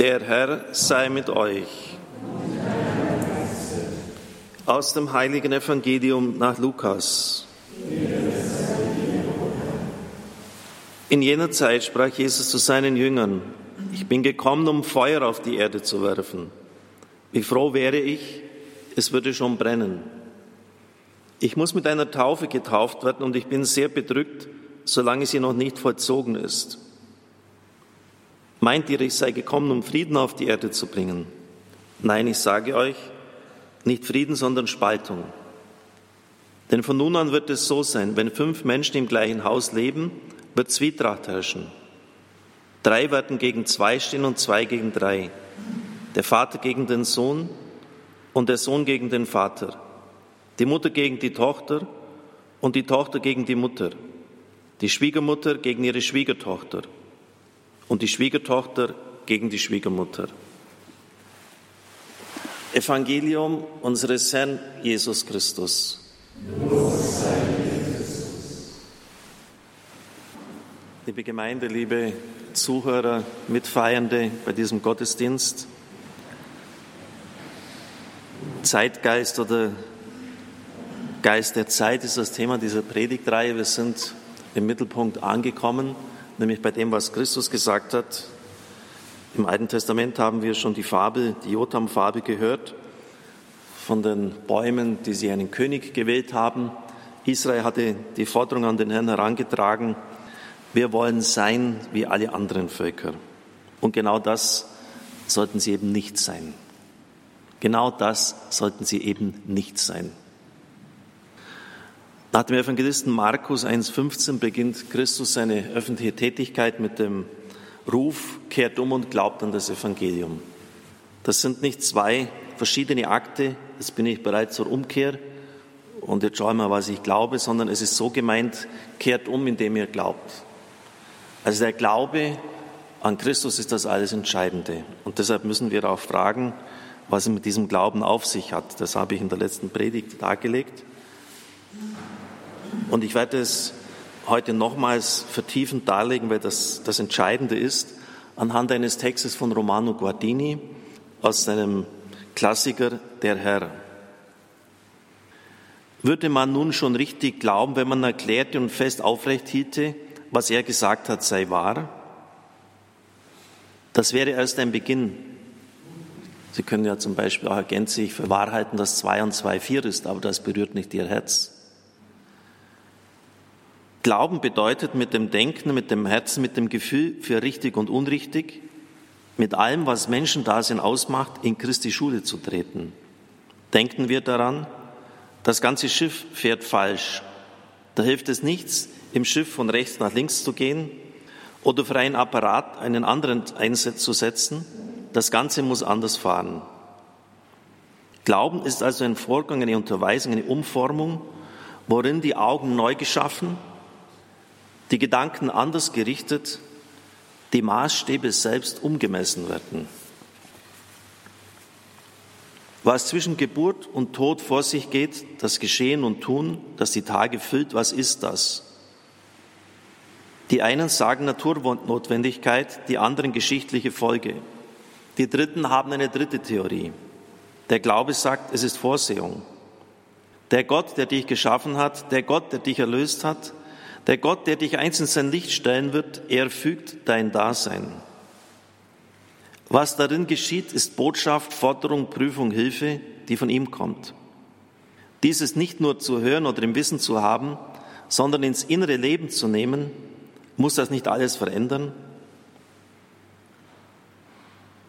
Der Herr sei mit euch. Aus dem heiligen Evangelium nach Lukas. In jener Zeit sprach Jesus zu seinen Jüngern, ich bin gekommen, um Feuer auf die Erde zu werfen. Wie froh wäre ich, es würde schon brennen. Ich muss mit einer Taufe getauft werden und ich bin sehr bedrückt, solange sie noch nicht vollzogen ist. Meint ihr, ich sei gekommen, um Frieden auf die Erde zu bringen? Nein, ich sage euch, nicht Frieden, sondern Spaltung. Denn von nun an wird es so sein, wenn fünf Menschen im gleichen Haus leben, wird Zwietracht herrschen. Drei werden gegen zwei stehen und zwei gegen drei. Der Vater gegen den Sohn und der Sohn gegen den Vater. Die Mutter gegen die Tochter und die Tochter gegen die Mutter. Die Schwiegermutter gegen ihre Schwiegertochter und die Schwiegertochter gegen die Schwiegermutter. Evangelium unseres Herrn Jesus Christus. Liebe Gemeinde, liebe Zuhörer, Mitfeiernde bei diesem Gottesdienst, Zeitgeist oder Geist der Zeit ist das Thema dieser Predigtreihe. Wir sind im Mittelpunkt angekommen nämlich bei dem, was Christus gesagt hat. Im Alten Testament haben wir schon die Fabel, die Jotam-Fabel gehört, von den Bäumen, die sie einen König gewählt haben. Israel hatte die Forderung an den Herrn herangetragen, wir wollen sein wie alle anderen Völker. Und genau das sollten sie eben nicht sein. Genau das sollten sie eben nicht sein. Nach dem Evangelisten Markus 1.15 beginnt Christus seine öffentliche Tätigkeit mit dem Ruf, kehrt um und glaubt an das Evangelium. Das sind nicht zwei verschiedene Akte, jetzt bin ich bereit zur Umkehr und jetzt schauen wir, was ich glaube, sondern es ist so gemeint, kehrt um, indem ihr glaubt. Also der Glaube an Christus ist das alles Entscheidende. Und deshalb müssen wir auch fragen, was es mit diesem Glauben auf sich hat. Das habe ich in der letzten Predigt dargelegt. Und ich werde es heute nochmals vertiefend darlegen, weil das das Entscheidende ist, anhand eines Textes von Romano Guardini aus seinem Klassiker Der Herr. Würde man nun schon richtig glauben, wenn man erklärte und fest aufrecht hielte, was er gesagt hat, sei wahr? Das wäre erst ein Beginn. Sie können ja zum Beispiel auch ergänzlich für wahr halten, dass zwei und zwei vier ist, aber das berührt nicht Ihr Herz. Glauben bedeutet mit dem Denken, mit dem Herzen, mit dem Gefühl für richtig und unrichtig, mit allem, was Menschendasein ausmacht, in Christi Schule zu treten. Denken wir daran, das ganze Schiff fährt falsch. Da hilft es nichts, im Schiff von rechts nach links zu gehen oder für einen Apparat einen anderen einzusetzen. Das Ganze muss anders fahren. Glauben ist also ein Vorgang, eine Unterweisung, eine Umformung, worin die Augen neu geschaffen, die Gedanken anders gerichtet, die Maßstäbe selbst umgemessen werden. Was zwischen Geburt und Tod vor sich geht, das Geschehen und Tun, das die Tage füllt, was ist das? Die einen sagen Naturnotwendigkeit, die anderen geschichtliche Folge. Die Dritten haben eine dritte Theorie. Der Glaube sagt, es ist Vorsehung. Der Gott, der dich geschaffen hat, der Gott, der dich erlöst hat, der Gott, der dich einst in sein Licht stellen wird, er fügt dein Dasein. Was darin geschieht, ist Botschaft, Forderung, Prüfung, Hilfe, die von ihm kommt. Dieses nicht nur zu hören oder im Wissen zu haben, sondern ins innere Leben zu nehmen, muss das nicht alles verändern?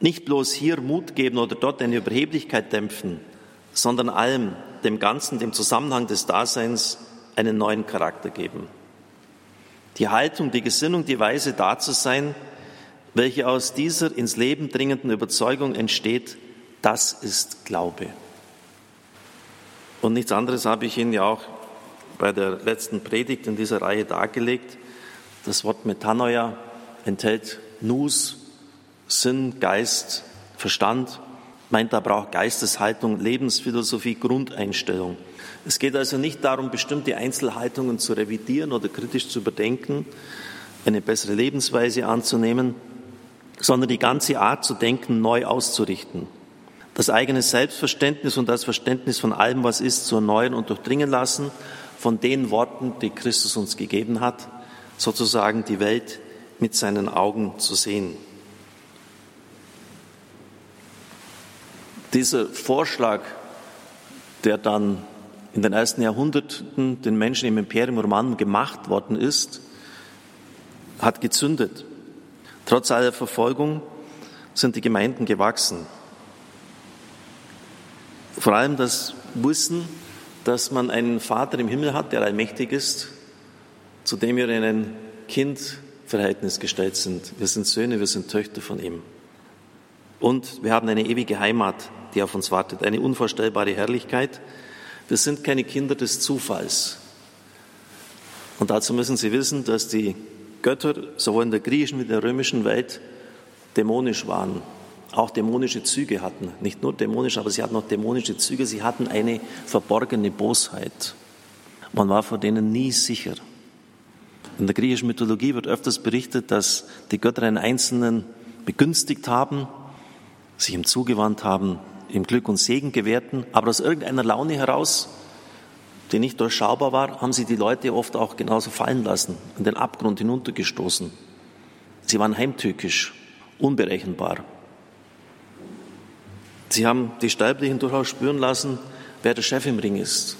Nicht bloß hier Mut geben oder dort eine Überheblichkeit dämpfen, sondern allem, dem Ganzen, dem Zusammenhang des Daseins einen neuen Charakter geben die Haltung, die Gesinnung, die Weise da zu sein, welche aus dieser ins Leben dringenden Überzeugung entsteht, das ist Glaube. Und nichts anderes habe ich Ihnen ja auch bei der letzten Predigt in dieser Reihe dargelegt. Das Wort Metanoia enthält Nus, Sinn, Geist, Verstand, meint, da braucht Geisteshaltung, Lebensphilosophie, Grundeinstellung. Es geht also nicht darum, bestimmte Einzelhaltungen zu revidieren oder kritisch zu überdenken, eine bessere Lebensweise anzunehmen, sondern die ganze Art zu denken neu auszurichten. Das eigene Selbstverständnis und das Verständnis von allem, was ist, zu erneuern und durchdringen lassen von den Worten, die Christus uns gegeben hat, sozusagen die Welt mit seinen Augen zu sehen. Dieser Vorschlag, der dann in den ersten Jahrhunderten den Menschen im Imperium Romanum gemacht worden ist, hat gezündet. Trotz aller Verfolgung sind die Gemeinden gewachsen. Vor allem das Wissen, dass man einen Vater im Himmel hat, der allmächtig ist, zu dem wir in ein Kindverhältnis gestellt sind. Wir sind Söhne, wir sind Töchter von ihm. Und wir haben eine ewige Heimat, die auf uns wartet, eine unvorstellbare Herrlichkeit. Wir sind keine Kinder des Zufalls. Und dazu müssen Sie wissen, dass die Götter sowohl in der griechischen wie in der römischen Welt dämonisch waren, auch dämonische Züge hatten. Nicht nur dämonisch, aber sie hatten auch dämonische Züge. Sie hatten eine verborgene Bosheit. Man war vor denen nie sicher. In der griechischen Mythologie wird öfters berichtet, dass die Götter einen Einzelnen begünstigt haben, sich ihm zugewandt haben, ihm Glück und Segen gewährten, aber aus irgendeiner Laune heraus, die nicht durchschaubar war, haben sie die Leute oft auch genauso fallen lassen, in den Abgrund hinuntergestoßen. Sie waren heimtückisch, unberechenbar. Sie haben die Sterblichen durchaus spüren lassen, wer der Chef im Ring ist.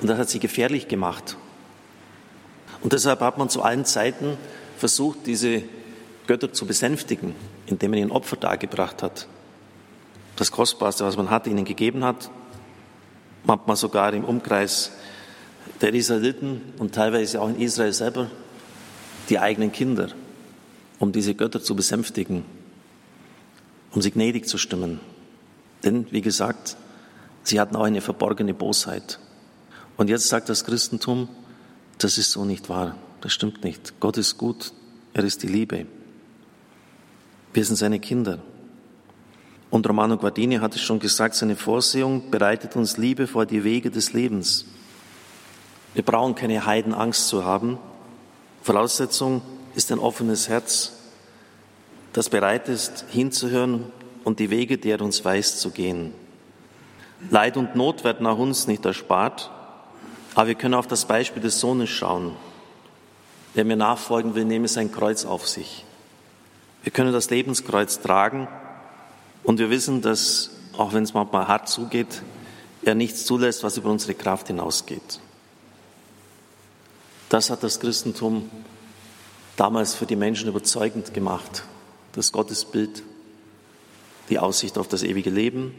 Und das hat sie gefährlich gemacht. Und deshalb hat man zu allen Zeiten versucht, diese Götter zu besänftigen, indem man ihnen Opfer dargebracht hat. Das Kostbarste, was man hatte, ihnen gegeben hat, manchmal sogar im Umkreis der Israeliten und teilweise auch in Israel selber die eigenen Kinder, um diese Götter zu besänftigen, um sie gnädig zu stimmen. Denn, wie gesagt, sie hatten auch eine verborgene Bosheit. Und jetzt sagt das Christentum, das ist so nicht wahr, das stimmt nicht. Gott ist gut, er ist die Liebe. Wir sind seine Kinder. Und Romano Guardini hat es schon gesagt, seine Vorsehung bereitet uns Liebe vor die Wege des Lebens. Wir brauchen keine Heidenangst zu haben. Voraussetzung ist ein offenes Herz, das bereit ist, hinzuhören und die Wege, die er uns weist, zu gehen. Leid und Not werden nach uns nicht erspart, aber wir können auf das Beispiel des Sohnes schauen. Wer mir nachfolgen will, nehme sein Kreuz auf sich. Wir können das Lebenskreuz tragen und wir wissen, dass, auch wenn es manchmal hart zugeht, er nichts zulässt, was über unsere Kraft hinausgeht. Das hat das Christentum damals für die Menschen überzeugend gemacht. Das Gottesbild, die Aussicht auf das ewige Leben,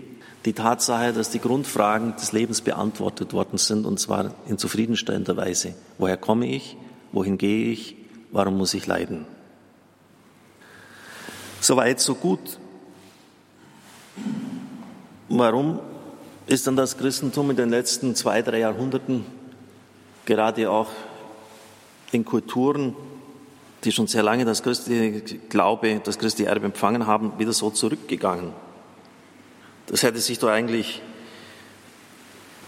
die Tatsache, dass die Grundfragen des Lebens beantwortet worden sind, und zwar in zufriedenstellender Weise. Woher komme ich? Wohin gehe ich? Warum muss ich leiden? Soweit, so gut. Warum ist dann das Christentum in den letzten zwei, drei Jahrhunderten gerade auch in Kulturen, die schon sehr lange das christliche Glaube, das christliche Erbe empfangen haben, wieder so zurückgegangen? Das hätte sich doch eigentlich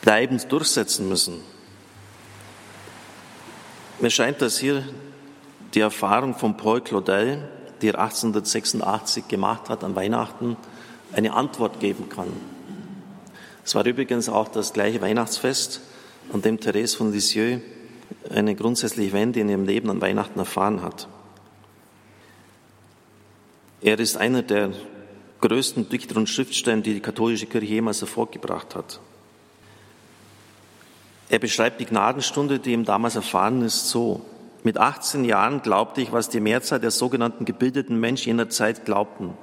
bleibend durchsetzen müssen. Mir scheint, dass hier die Erfahrung von Paul Claudel, die er 1886 gemacht hat an Weihnachten, eine Antwort geben kann. Es war übrigens auch das gleiche Weihnachtsfest, an dem Therese von Lisieux eine grundsätzliche Wende in ihrem Leben an Weihnachten erfahren hat. Er ist einer der größten Dichter und Schriftsteller, die die katholische Kirche jemals hervorgebracht hat. Er beschreibt die Gnadenstunde, die ihm damals erfahren ist, so. Mit 18 Jahren glaubte ich, was die Mehrzahl der sogenannten gebildeten Menschen jener Zeit glaubten.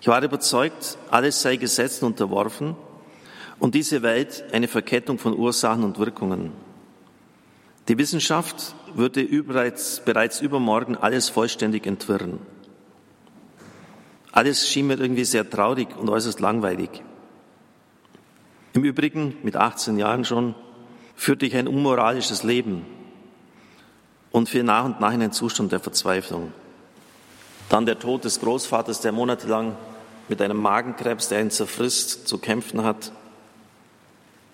Ich war überzeugt, alles sei Gesetzen unterworfen und diese Welt eine Verkettung von Ursachen und Wirkungen. Die Wissenschaft würde bereits, bereits übermorgen alles vollständig entwirren. Alles schien mir irgendwie sehr traurig und äußerst langweilig. Im Übrigen, mit 18 Jahren schon, führte ich ein unmoralisches Leben und fiel nach und nach in einen Zustand der Verzweiflung. Dann der Tod des Großvaters, der monatelang mit einem Magenkrebs, der ihn zerfrisst, zu kämpfen hat.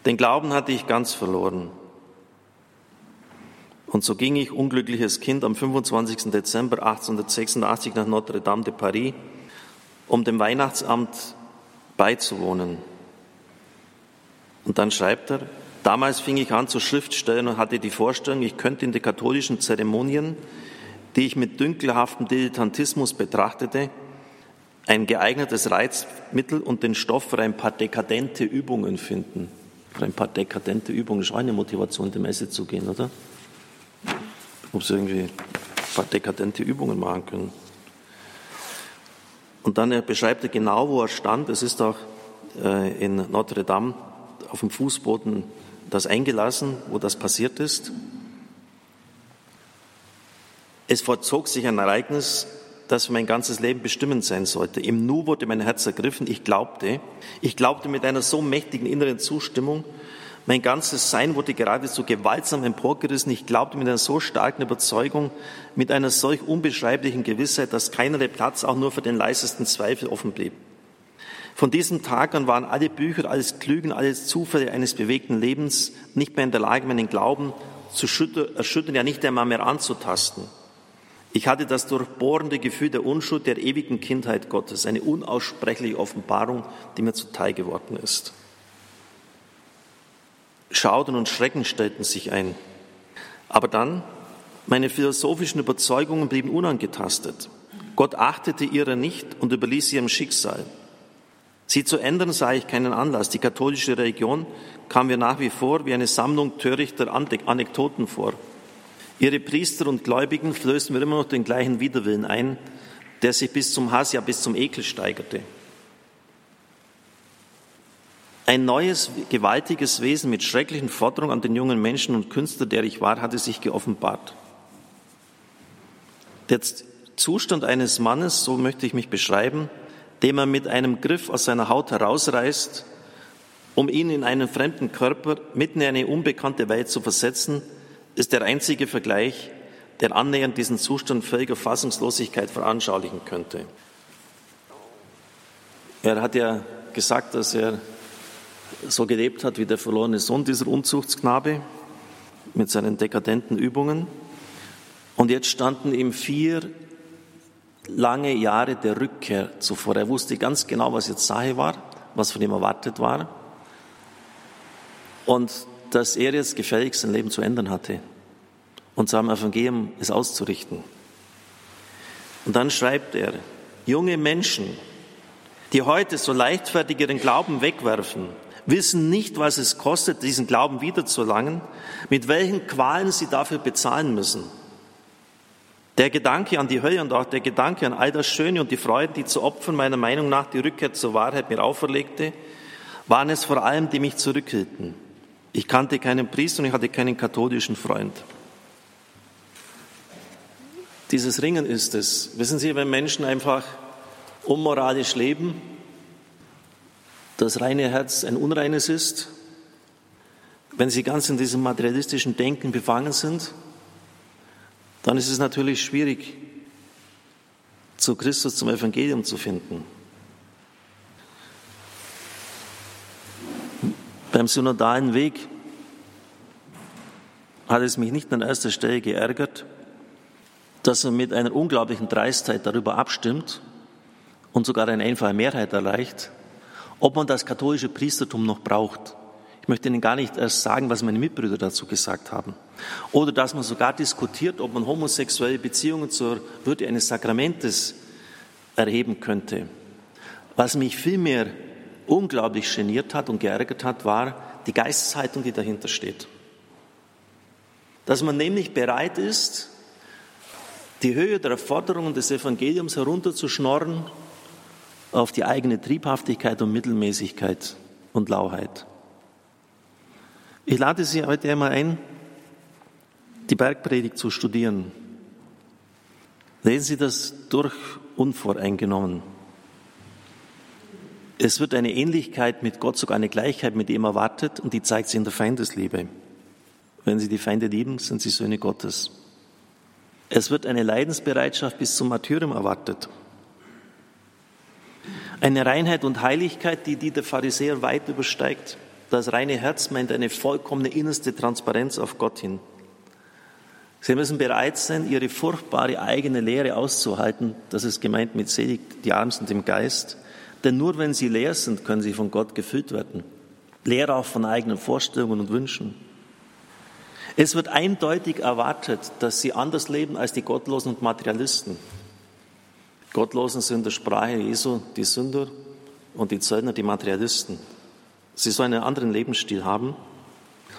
Den Glauben hatte ich ganz verloren. Und so ging ich, unglückliches Kind, am 25. Dezember 1886 nach Notre Dame de Paris, um dem Weihnachtsamt beizuwohnen. Und dann schreibt er, damals fing ich an zu Schriftstellen und hatte die Vorstellung, ich könnte in die katholischen Zeremonien, die ich mit dünkelhaftem Dilettantismus betrachtete, ein geeignetes Reizmittel und den Stoff für ein paar dekadente Übungen finden. Für ein paar dekadente Übungen ist auch eine Motivation, in die Messe zu gehen, oder? Ob sie irgendwie ein paar dekadente Übungen machen können. Und dann beschreibt er genau, wo er stand. Es ist auch äh, in Notre Dame auf dem Fußboden das eingelassen, wo das passiert ist. Es vollzog sich ein Ereignis, das für mein ganzes Leben bestimmend sein sollte. Im Nu wurde mein Herz ergriffen. Ich glaubte, ich glaubte mit einer so mächtigen inneren Zustimmung, mein ganzes Sein wurde geradezu gewaltsam emporgerissen. Ich glaubte mit einer so starken Überzeugung, mit einer solch unbeschreiblichen Gewissheit, dass keinerlei Platz auch nur für den leisesten Zweifel offen blieb. Von diesem Tag an waren alle Bücher, alles Klügen, alles Zufälle eines bewegten Lebens nicht mehr in der Lage, meinen Glauben zu erschüttern, ja nicht einmal mehr anzutasten. Ich hatte das durchbohrende Gefühl der Unschuld der ewigen Kindheit Gottes, eine unaussprechliche Offenbarung, die mir zuteil geworden ist. Schauden und Schrecken stellten sich ein. Aber dann, meine philosophischen Überzeugungen blieben unangetastet. Gott achtete ihrer nicht und überließ sie ihrem Schicksal. Sie zu ändern sah ich keinen Anlass. Die katholische Religion kam mir nach wie vor wie eine Sammlung törichter Anekdoten vor. Ihre Priester und Gläubigen flößten mir immer noch den gleichen Widerwillen ein, der sich bis zum Hass, ja bis zum Ekel steigerte. Ein neues, gewaltiges Wesen mit schrecklichen Forderungen an den jungen Menschen und Künstler, der ich war, hatte sich geoffenbart. Der Zustand eines Mannes, so möchte ich mich beschreiben, den man mit einem Griff aus seiner Haut herausreißt, um ihn in einen fremden Körper mitten in eine unbekannte Welt zu versetzen, ist der einzige Vergleich, der annähernd diesen Zustand völliger Fassungslosigkeit veranschaulichen könnte. Er hat ja gesagt, dass er so gelebt hat wie der verlorene Sohn, dieser Unzuchtsknabe, mit seinen dekadenten Übungen. Und jetzt standen ihm vier lange Jahre der Rückkehr zuvor. Er wusste ganz genau, was jetzt Sache war, was von ihm erwartet war. Und dass er jetzt gefälligst sein Leben zu ändern hatte und seinem Evangelium es auszurichten. Und dann schreibt er, junge Menschen, die heute so leichtfertig ihren Glauben wegwerfen, wissen nicht, was es kostet, diesen Glauben wiederzuerlangen, mit welchen Qualen sie dafür bezahlen müssen. Der Gedanke an die Hölle und auch der Gedanke an all das Schöne und die Freuden, die zu opfern meiner Meinung nach die Rückkehr zur Wahrheit mir auferlegte, waren es vor allem, die mich zurückhielten. Ich kannte keinen Priester und ich hatte keinen katholischen Freund. Dieses Ringen ist es. Wissen Sie, wenn Menschen einfach unmoralisch leben, das reine Herz ein unreines ist, wenn sie ganz in diesem materialistischen Denken befangen sind, dann ist es natürlich schwierig, zu Christus, zum Evangelium zu finden. Beim synodalen Weg hat es mich nicht an erster Stelle geärgert, dass er mit einer unglaublichen Dreistheit darüber abstimmt und sogar eine einfache Mehrheit erreicht, ob man das katholische Priestertum noch braucht. Ich möchte Ihnen gar nicht erst sagen, was meine Mitbrüder dazu gesagt haben. Oder dass man sogar diskutiert, ob man homosexuelle Beziehungen zur Würde eines Sakramentes erheben könnte. Was mich vielmehr unglaublich geniert hat und geärgert hat, war die Geisteshaltung, die dahinter steht. Dass man nämlich bereit ist, die Höhe der Forderungen des Evangeliums herunterzuschnorren auf die eigene Triebhaftigkeit und Mittelmäßigkeit und Lauheit. Ich lade Sie heute einmal ein, die Bergpredigt zu studieren. Lesen Sie das durch unvoreingenommen. Es wird eine Ähnlichkeit mit Gott, sogar eine Gleichheit mit ihm erwartet und die zeigt sich in der Feindesliebe. Wenn Sie die Feinde lieben, sind Sie Söhne Gottes. Es wird eine Leidensbereitschaft bis zum Martyrium erwartet. Eine Reinheit und Heiligkeit, die die der Pharisäer weit übersteigt. Das reine Herz meint eine vollkommene innerste Transparenz auf Gott hin. Sie müssen bereit sein, ihre furchtbare eigene Lehre auszuhalten. Das ist gemeint mit selig, die Armen sind im Geist. Denn nur wenn sie leer sind, können sie von Gott gefüllt werden. Leer auch von eigenen Vorstellungen und Wünschen. Es wird eindeutig erwartet, dass sie anders leben als die Gottlosen und Materialisten. Gottlosen sind der Sprache Jesu die Sünder und die Zöllner die Materialisten. Sie sollen einen anderen Lebensstil haben.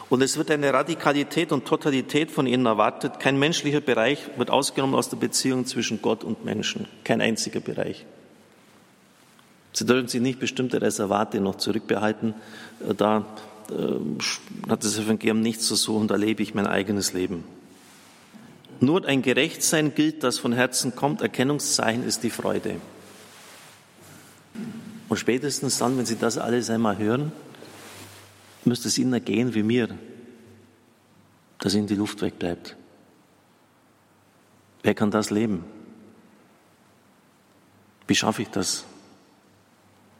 Und es wird eine Radikalität und Totalität von ihnen erwartet. Kein menschlicher Bereich wird ausgenommen aus der Beziehung zwischen Gott und Menschen. Kein einziger Bereich. Sie dürfen sich nicht bestimmte Reservate noch zurückbehalten. Da äh, hat das Evangelium nichts zu suchen, da lebe ich mein eigenes Leben. Nur ein Gerechtsein gilt, das von Herzen kommt. Erkennungszeichen ist die Freude. Und spätestens dann, wenn Sie das alles einmal hören, müsste es Ihnen ergehen wie mir, dass Ihnen die Luft wegbleibt. Wer kann das leben? Wie schaffe ich das?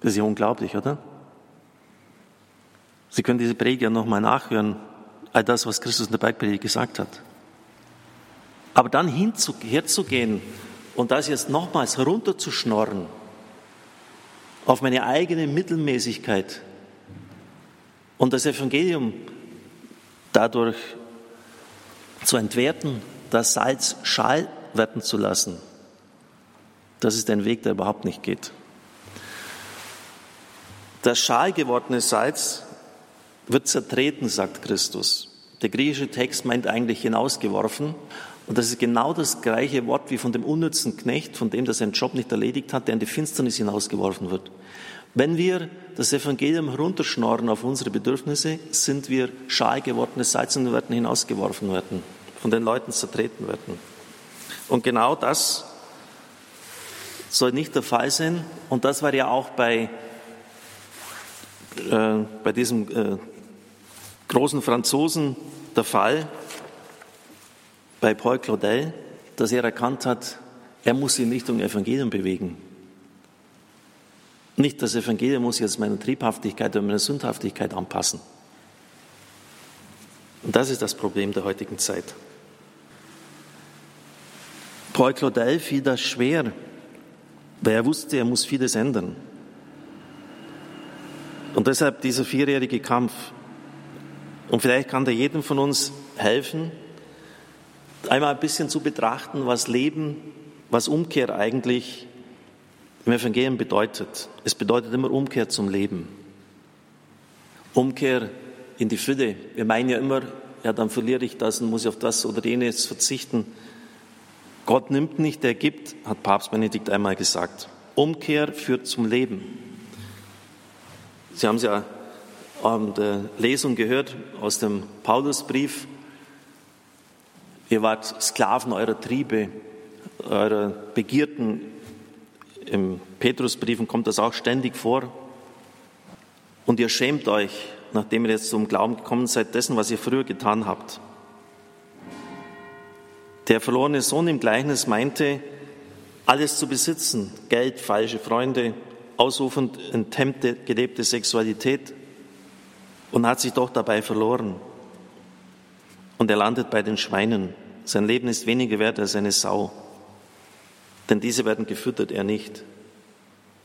Das ist ja unglaublich, oder? Sie können diese Predigt ja nochmal nachhören, all das, was Christus in der Bergpredigt gesagt hat. Aber dann herzugehen und das jetzt nochmals herunterzuschnorren auf meine eigene Mittelmäßigkeit und das Evangelium dadurch zu entwerten, das Salz schal werden zu lassen, das ist ein Weg, der überhaupt nicht geht. Das schal gewordene Salz wird zertreten, sagt Christus. Der griechische Text meint eigentlich hinausgeworfen. Und das ist genau das gleiche Wort wie von dem unnützen Knecht, von dem, der seinen Job nicht erledigt hat, der in die Finsternis hinausgeworfen wird. Wenn wir das Evangelium herunterschnorren auf unsere Bedürfnisse, sind wir schal gewordene Salz und werden hinausgeworfen werden, von den Leuten zertreten werden. Und genau das soll nicht der Fall sein. Und das war ja auch bei, äh, bei diesem äh, großen Franzosen der Fall bei Paul Claudel, dass er erkannt hat, er muss sich in Richtung Evangelium bewegen. Nicht das Evangelium muss jetzt meiner Triebhaftigkeit oder meiner Sündhaftigkeit anpassen. Und das ist das Problem der heutigen Zeit. Paul Claudel fiel das schwer, weil er wusste, er muss vieles ändern. Und deshalb dieser vierjährige Kampf. Und vielleicht kann der jedem von uns helfen, einmal ein bisschen zu betrachten, was Leben, was Umkehr eigentlich im Evangelium bedeutet. Es bedeutet immer Umkehr zum Leben. Umkehr in die Fülle. Wir meinen ja immer, ja, dann verliere ich das und muss ich auf das oder jenes verzichten. Gott nimmt nicht, er gibt, hat Papst Benedikt einmal gesagt. Umkehr führt zum Leben. Sie haben es ja an der Lesung gehört aus dem Paulusbrief. Ihr wart Sklaven eurer Triebe, eurer Begierden. Im Petrusbriefen kommt das auch ständig vor. Und ihr schämt euch, nachdem ihr jetzt zum Glauben gekommen seid, dessen, was ihr früher getan habt. Der verlorene Sohn im Gleichnis meinte, alles zu besitzen, Geld, falsche Freunde, ausufernd enthemmte, gelebte Sexualität, und hat sich doch dabei verloren. Und er landet bei den Schweinen. Sein Leben ist weniger wert als eine Sau, denn diese werden gefüttert, er nicht.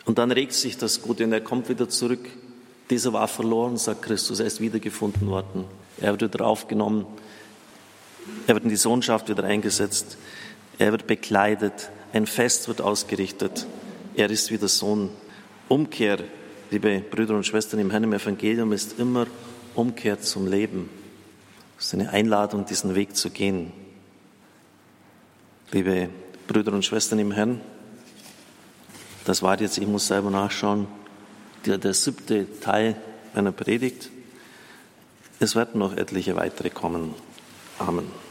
Und dann regt sich das Gute und er kommt wieder zurück. Dieser war verloren, sagt Christus, er ist wiedergefunden worden. Er wird wieder aufgenommen, er wird in die Sohnschaft wieder eingesetzt, er wird bekleidet, ein Fest wird ausgerichtet, er ist wieder Sohn. Umkehr liebe Brüder und Schwestern im Herrn im Evangelium, ist immer Umkehr zum Leben. Es ist eine Einladung, diesen Weg zu gehen. Liebe Brüder und Schwestern im Herrn, das war jetzt, ich muss selber nachschauen, der, der siebte Teil meiner Predigt. Es werden noch etliche weitere kommen. Amen.